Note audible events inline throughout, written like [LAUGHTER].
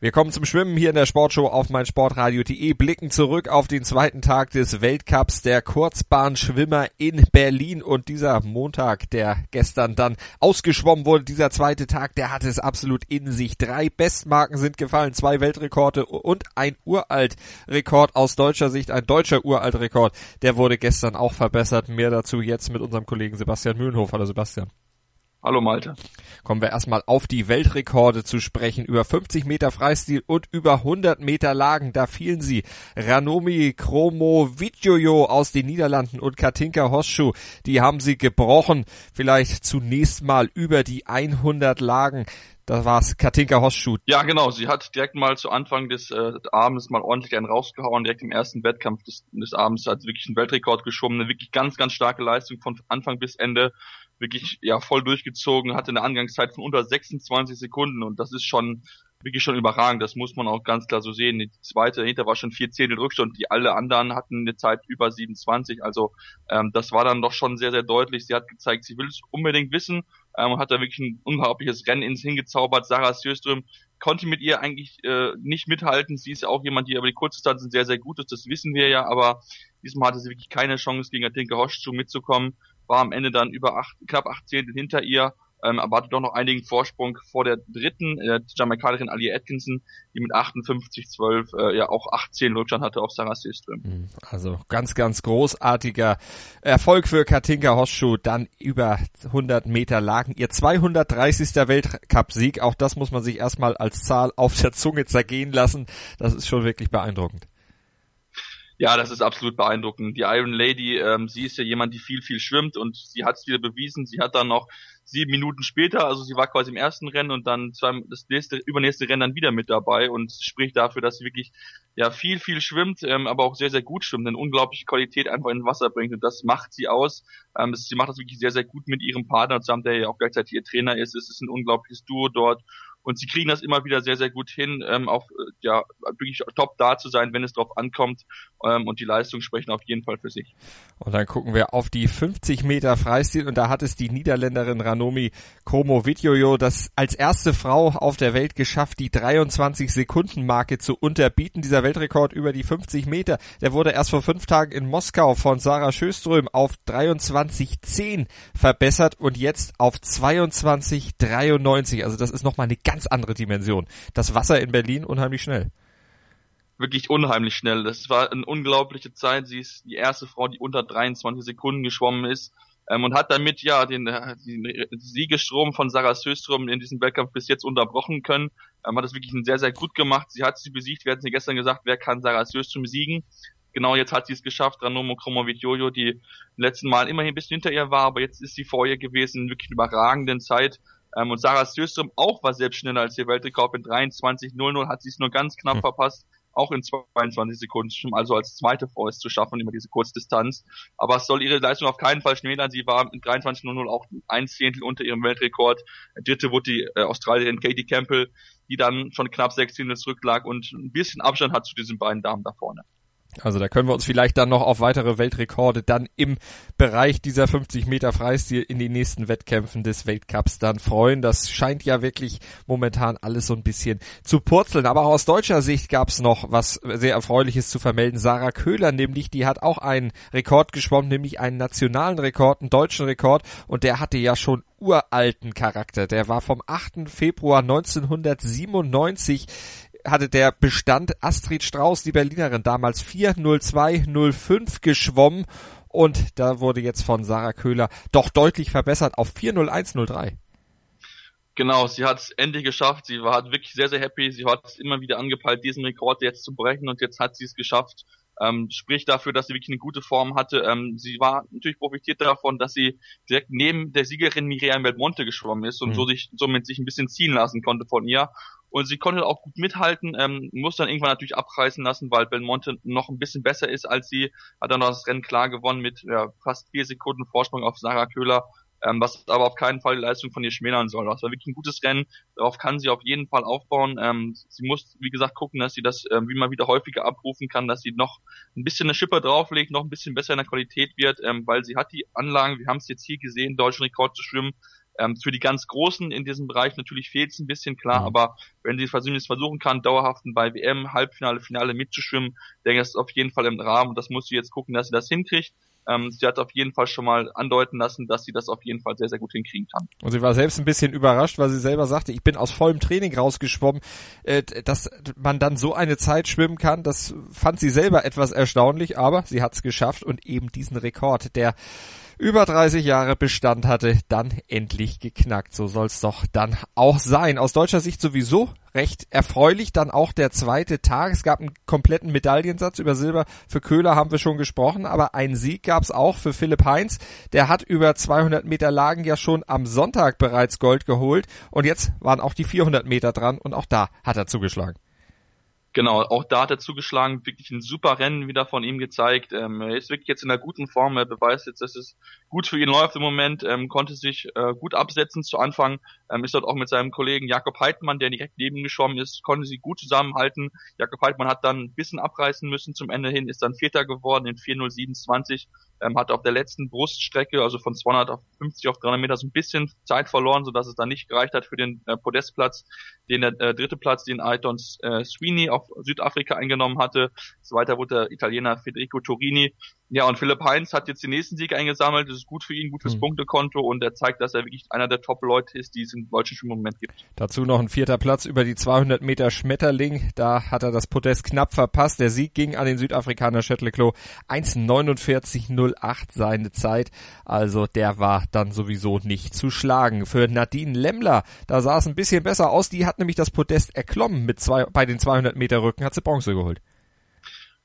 Wir kommen zum Schwimmen hier in der Sportshow auf meinsportradio.de, blicken zurück auf den zweiten Tag des Weltcups der Kurzbahnschwimmer in Berlin und dieser Montag, der gestern dann ausgeschwommen wurde, dieser zweite Tag, der hatte es absolut in sich. Drei Bestmarken sind gefallen, zwei Weltrekorde und ein Uraltrekord aus deutscher Sicht, ein deutscher Uraltrekord, der wurde gestern auch verbessert. Mehr dazu jetzt mit unserem Kollegen Sebastian Mühlenhof. Hallo Sebastian. Hallo Malte. Kommen wir erstmal auf die Weltrekorde zu sprechen. Über 50 Meter Freistil und über 100 Meter Lagen. Da fielen sie. Ranomi Kromo Vidjojo aus den Niederlanden und Katinka Hosschuh. Die haben sie gebrochen. Vielleicht zunächst mal über die 100 Lagen. Da war's Katinka Hosschuh. Ja, genau. Sie hat direkt mal zu Anfang des äh, Abends mal ordentlich einen rausgehauen. Direkt im ersten Wettkampf des, des Abends hat sie wirklich einen Weltrekord geschwommen. Eine wirklich ganz, ganz starke Leistung von Anfang bis Ende wirklich ja voll durchgezogen, hatte eine Angangszeit von unter 26 Sekunden und das ist schon wirklich schon überragend. Das muss man auch ganz klar so sehen. Die zweite dahinter war schon vier Zehntel Rückstand. Die alle anderen hatten eine Zeit über 27. Also ähm, das war dann doch schon sehr, sehr deutlich. Sie hat gezeigt, sie will es unbedingt wissen ähm, hat da wirklich ein unglaubliches Rennen ins hingezaubert. Sarah Sjöström konnte mit ihr eigentlich äh, nicht mithalten. Sie ist ja auch jemand, die über die Kurzdistanzen sehr, sehr gut ist. Das wissen wir ja. Aber diesmal hatte sie wirklich keine Chance, gegen Atinka Hoschzu mitzukommen war am Ende dann über acht, knapp acht Zehntel hinter ihr, ähm, aber hatte doch noch einigen Vorsprung vor der dritten, äh, Jamaikanerin Ali Atkinson, die mit 58-12 äh, ja auch 18 Rückstand hatte auf Sarah System. Mhm. Also ganz, ganz großartiger Erfolg für Katinka Hosschuh, dann über 100 Meter Lagen. Ihr 230. Weltcupsieg, auch das muss man sich erstmal als Zahl auf der Zunge zergehen lassen. Das ist schon wirklich beeindruckend. Ja, das ist absolut beeindruckend. Die Iron Lady, ähm, sie ist ja jemand, die viel, viel schwimmt und sie hat es wieder bewiesen. Sie hat dann noch sieben Minuten später, also sie war quasi im ersten Rennen und dann zwei, das nächste, übernächste Rennen dann wieder mit dabei und spricht dafür, dass sie wirklich ja viel, viel schwimmt, ähm, aber auch sehr, sehr gut schwimmt, eine unglaubliche Qualität einfach ins Wasser bringt und das macht sie aus. Ähm, sie macht das wirklich sehr, sehr gut mit ihrem Partner zusammen, der ja auch gleichzeitig ihr Trainer ist. Es ist ein unglaubliches Duo dort und sie kriegen das immer wieder sehr, sehr gut hin, ähm, auch äh, ja wirklich top da zu sein, wenn es drauf ankommt. Ähm, und die Leistungen sprechen auf jeden Fall für sich. Und dann gucken wir auf die 50 Meter Freistil und da hat es die Niederländerin Ranomi Kromo Vidjojo das als erste Frau auf der Welt geschafft, die 23 Sekunden Marke zu unterbieten. Dieser Weltrekord über die 50 Meter, der wurde erst vor fünf Tagen in Moskau von Sarah Schöström auf 23,10 verbessert und jetzt auf 22,93. Also das ist nochmal eine ganz ganz andere Dimension. Das Wasser in Berlin unheimlich schnell. Wirklich unheimlich schnell. Das war eine unglaubliche Zeit. Sie ist die erste Frau, die unter 23 Sekunden geschwommen ist ähm, und hat damit ja den, den Siegestrom von Sarah Söström in diesem Wettkampf bis jetzt unterbrochen können. Ähm, hat das wirklich sehr, sehr gut gemacht. Sie hat sie besiegt. Wir hatten sie gestern gesagt, wer kann Sarah Söström siegen? Genau jetzt hat sie es geschafft. Ranomo Kromowidjojo, die letzten Mal immerhin ein bisschen hinter ihr war, aber jetzt ist sie vor ihr gewesen. Wirklich überragenden Zeit. Ähm, und Sarah Sjöström auch war selbst schneller als ihr Weltrekord in 23.00, hat sie es nur ganz knapp hm. verpasst, auch in 22 Sekunden, also als zweite Frau es zu schaffen, immer diese Kurzdistanz. Aber es soll ihre Leistung auf keinen Fall schmälern. Sie war in 23.00 auch ein Zehntel unter ihrem Weltrekord. Dritte wurde die äh, Australierin Katie Campbell, die dann schon knapp sechs Zehntel zurücklag und ein bisschen Abstand hat zu diesen beiden Damen da vorne. Also da können wir uns vielleicht dann noch auf weitere Weltrekorde dann im Bereich dieser 50 Meter Freistil in den nächsten Wettkämpfen des Weltcups dann freuen. Das scheint ja wirklich momentan alles so ein bisschen zu purzeln. Aber auch aus deutscher Sicht gab es noch was sehr Erfreuliches zu vermelden. Sarah Köhler nämlich, die hat auch einen Rekord geschwommen, nämlich einen nationalen Rekord, einen deutschen Rekord. Und der hatte ja schon uralten Charakter. Der war vom 8. Februar 1997 hatte der Bestand Astrid Strauß, die Berlinerin, damals 4.02.05 geschwommen und da wurde jetzt von Sarah Köhler doch deutlich verbessert auf 4.01.03. Genau, sie hat es endlich geschafft. Sie war wirklich sehr, sehr happy. Sie hat es immer wieder angepeilt, diesen Rekord jetzt zu brechen und jetzt hat sie es geschafft. Ähm, spricht dafür, dass sie wirklich eine gute Form hatte. Ähm, sie war natürlich profitiert davon, dass sie direkt neben der Siegerin Miriam Belmonte geschwommen ist und mhm. so sich, somit sich ein bisschen ziehen lassen konnte von ihr. Und sie konnte auch gut mithalten, ähm, muss dann irgendwann natürlich abreißen lassen, weil Belmonte noch ein bisschen besser ist als sie. Hat dann noch das Rennen klar gewonnen mit ja, fast vier Sekunden Vorsprung auf Sarah Köhler. Ähm, was aber auf keinen Fall die Leistung von ihr schmälern soll. Das war wirklich ein gutes Rennen, darauf kann sie auf jeden Fall aufbauen. Ähm, sie muss, wie gesagt, gucken, dass sie das ähm, wie mal wieder häufiger abrufen kann, dass sie noch ein bisschen eine Schippe drauflegt, noch ein bisschen besser in der Qualität wird, ähm, weil sie hat die Anlagen, wir haben es jetzt hier gesehen, deutschen Rekord zu schwimmen, ähm, für die ganz Großen in diesem Bereich natürlich fehlt es ein bisschen, klar, mhm. aber wenn sie es versuchen kann, dauerhaft bei WM, Halbfinale, Finale mitzuschwimmen, denke ich, das ist auf jeden Fall im Rahmen und das muss sie jetzt gucken, dass sie das hinkriegt. Ähm, sie hat auf jeden Fall schon mal andeuten lassen, dass sie das auf jeden Fall sehr, sehr gut hinkriegen kann. Und sie war selbst ein bisschen überrascht, weil sie selber sagte, ich bin aus vollem Training rausgeschwommen. Äh, dass man dann so eine Zeit schwimmen kann, das fand sie selber etwas erstaunlich, aber sie hat es geschafft und eben diesen Rekord, der über 30 Jahre Bestand hatte, dann endlich geknackt. So soll's doch dann auch sein. Aus deutscher Sicht sowieso recht erfreulich. Dann auch der zweite Tag. Es gab einen kompletten Medaillensatz. Über Silber für Köhler haben wir schon gesprochen, aber einen Sieg gab's auch für Philipp Heinz. Der hat über 200 Meter Lagen ja schon am Sonntag bereits Gold geholt und jetzt waren auch die 400 Meter dran und auch da hat er zugeschlagen. Genau, auch da hat er zugeschlagen, wirklich ein super Rennen wieder von ihm gezeigt. Ähm, er ist wirklich jetzt in einer guten Form, er beweist jetzt, dass es gut für ihn läuft im Moment, ähm, konnte sich äh, gut absetzen zu Anfang, ähm, ist dort auch mit seinem Kollegen Jakob Heidmann, der direkt neben geschwommen ist, konnte sie gut zusammenhalten. Jakob Heidmann hat dann ein bisschen abreißen müssen zum Ende hin, ist dann Vierter geworden in 4.07.20, ähm, hat auf der letzten Bruststrecke, also von 250 auf 300 Meter, so ein bisschen Zeit verloren, sodass es dann nicht gereicht hat für den äh, Podestplatz, den der äh, dritte Platz, den Aiton äh, Sweeney auf Südafrika eingenommen hatte. Zweiter wurde der Italiener Federico Torini. Ja, und Philipp Heinz hat jetzt den nächsten Sieg eingesammelt. Das ist gut für ihn, gut fürs mhm. Punktekonto und er zeigt, dass er wirklich einer der Top-Leute ist, die es im deutschen Schwimmmoment gibt. Dazu noch ein vierter Platz über die 200 Meter Schmetterling. Da hat er das Podest knapp verpasst. Der Sieg ging an den Südafrikaner Shetleclo 1,49,08 seine Zeit. Also der war dann sowieso nicht zu schlagen. Für Nadine Lemmler, da sah es ein bisschen besser aus. Die hat nämlich das Podest erklommen mit zwei, bei den 200 Meter Rücken, hat sie Bronze geholt.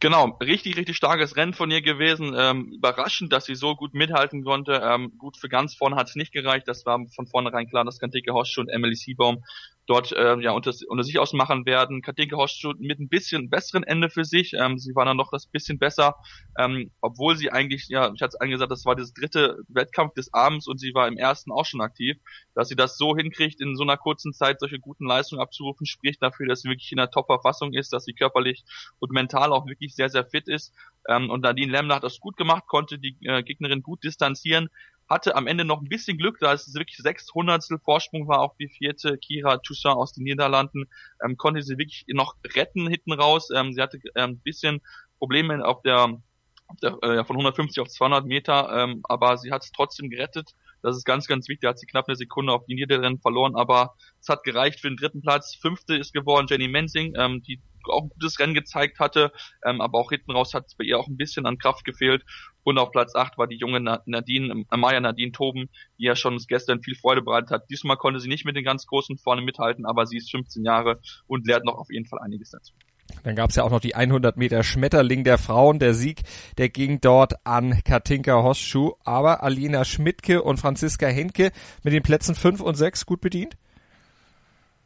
Genau, richtig, richtig starkes Rennen von ihr gewesen. Ähm, überraschend, dass sie so gut mithalten konnte. Ähm, gut, für ganz vorne hat es nicht gereicht. Das war von vornherein klar, dass Kantike Hosch und Emily Seabaum dort äh, ja unter, unter sich ausmachen werden. Katinka Horst mit ein bisschen besseren Ende für sich. Ähm, sie war dann noch das bisschen besser, ähm, obwohl sie eigentlich, ja, ich hatte es angesagt, das war das dritte Wettkampf des Abends und sie war im ersten auch schon aktiv. Dass sie das so hinkriegt, in so einer kurzen Zeit solche guten Leistungen abzurufen, spricht dafür, dass sie wirklich in einer Top-Verfassung ist, dass sie körperlich und mental auch wirklich sehr, sehr fit ist. Ähm, und Nadine Lemmler hat das gut gemacht, konnte die äh, Gegnerin gut distanzieren, hatte am Ende noch ein bisschen Glück, da es wirklich sechs Hundertstel Vorsprung war auf die vierte Kira Toussaint aus den Niederlanden, ähm, konnte sie wirklich noch retten hinten raus. Ähm, sie hatte ähm, ein bisschen Probleme auf der, auf der äh, von 150 auf 200 Meter, ähm, aber sie hat es trotzdem gerettet. Das ist ganz, ganz wichtig. Da hat sie knapp eine Sekunde auf die Niederlanden verloren, aber es hat gereicht für den dritten Platz. Fünfte ist geworden Jenny Mensing, ähm, die auch ein gutes Rennen gezeigt hatte, ähm, aber auch hinten raus hat es bei ihr auch ein bisschen an Kraft gefehlt. Und auf Platz 8 war die junge Nadine, äh, Maya Nadine Toben, die ja schon gestern viel Freude bereitet hat. Diesmal konnte sie nicht mit den ganz Großen vorne mithalten, aber sie ist 15 Jahre und lernt noch auf jeden Fall einiges dazu. Dann gab es ja auch noch die 100 Meter Schmetterling der Frauen. Der Sieg, der ging dort an Katinka Hosschuh. Aber Alina Schmidtke und Franziska Henke mit den Plätzen 5 und 6 gut bedient?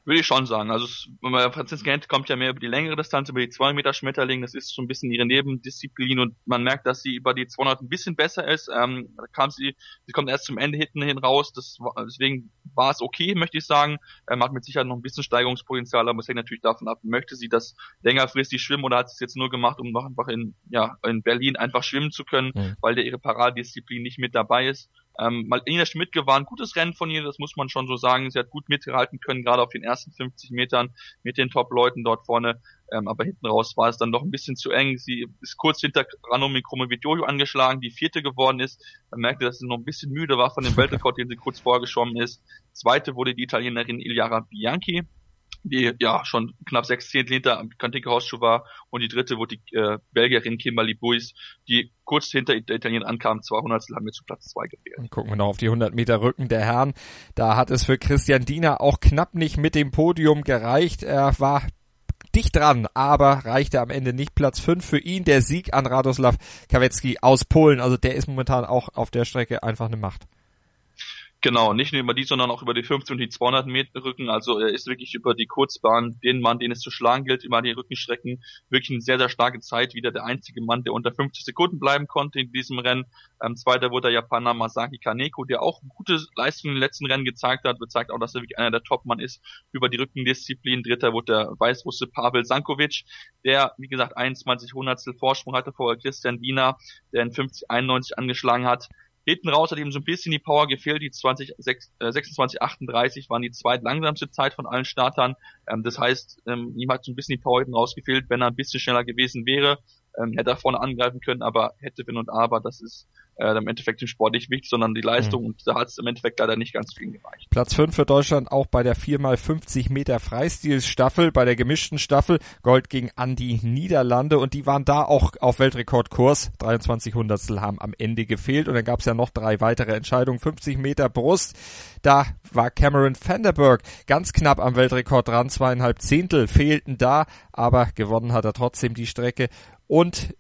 Würde ich schon sagen. Also Franziska Hent kommt ja mehr über die längere Distanz, über die 2 Meter Schmetterling. Das ist so ein bisschen ihre Nebendisziplin und man merkt, dass sie über die 200 ein bisschen besser ist. Ähm, da kam sie, sie kommt erst zum Ende hinten hin raus. Das deswegen war es okay, möchte ich sagen. Ähm, hat mit Sicherheit noch ein bisschen Steigerungspotenzial, aber es hängt natürlich davon ab, möchte sie das längerfristig schwimmen oder hat sie es jetzt nur gemacht, um noch einfach in, ja, in Berlin einfach schwimmen zu können, mhm. weil der ihre Paradedisziplin nicht mit dabei ist. Ähm, Malina Schmidt gewann gutes Rennen von ihr, das muss man schon so sagen. Sie hat gut mitgehalten können, gerade auf den ersten 50 Metern mit den Top-Leuten dort vorne. Ähm, aber hinten raus war es dann doch ein bisschen zu eng. Sie ist kurz hinter Ranomi Kromowidjojo angeschlagen, die vierte geworden ist. Man merkte, dass sie noch ein bisschen müde war von dem [LAUGHS] Weltrekord, den sie kurz vorgeschwommen ist. Zweite wurde die Italienerin Iliara Bianchi die ja schon knapp sechs Zehntel hinter Kantinke Hausschuh war und die dritte wurde die äh, Belgierin Kimberly Buis, die kurz hinter der Italiener ankam, 200 haben wir zu Platz zwei gefehlt. Und gucken wir noch auf die 100 Meter Rücken der Herren. Da hat es für Christian Diener auch knapp nicht mit dem Podium gereicht. Er war dicht dran, aber reichte am Ende nicht. Platz 5 für ihn, der Sieg an Radoslav Kawecki aus Polen. Also der ist momentan auch auf der Strecke einfach eine Macht. Genau, nicht nur über die, sondern auch über die 15 und die 200 Meter Rücken. Also er ist wirklich über die Kurzbahn, den Mann, den es zu schlagen gilt, über die Rückenstrecken, wirklich eine sehr, sehr starke Zeit. Wieder der einzige Mann, der unter 50 Sekunden bleiben konnte in diesem Rennen. Ähm, zweiter wurde der Japaner Masaki Kaneko, der auch gute Leistungen im letzten Rennen gezeigt hat, bezeigt auch, dass er wirklich einer der Top-Mann ist über die Rückendisziplin. Dritter wurde der Weißrusse Pavel Sankovic, der, wie gesagt, 21 Hundertstel Vorsprung hatte vor Christian Wiener, der in 50, 91 angeschlagen hat. Hinten raus hat ihm so ein bisschen die Power gefehlt. Die 20, 6, äh, 26, 38 waren die zweitlangsamste Zeit von allen Startern. Ähm, das heißt, ähm, ihm hat so ein bisschen die Power hinten raus gefehlt. Wenn er ein bisschen schneller gewesen wäre, ähm, hätte er vorne angreifen können, aber hätte, wenn und aber, das ist äh, im Endeffekt im Sport nicht wichtig, sondern die Leistung mhm. und da hat es im Endeffekt leider nicht ganz viel gereicht. Platz 5 für Deutschland auch bei der 4x50 Meter Freistilstaffel, bei der gemischten Staffel, Gold gegen Andi Niederlande und die waren da auch auf Weltrekordkurs, 23 Hundertstel haben am Ende gefehlt und dann gab es ja noch drei weitere Entscheidungen, 50 Meter Brust, da war Cameron Vanderberg ganz knapp am Weltrekord dran, zweieinhalb Zehntel fehlten da, aber gewonnen hat er trotzdem die Strecke. Und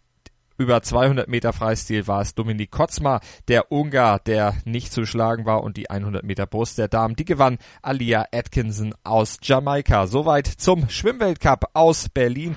über 200 Meter Freistil war es Dominik Kotzma, der Ungar, der nicht zu schlagen war und die 100 Meter Brust der Damen, die gewann Alia Atkinson aus Jamaika. Soweit zum Schwimmweltcup aus Berlin.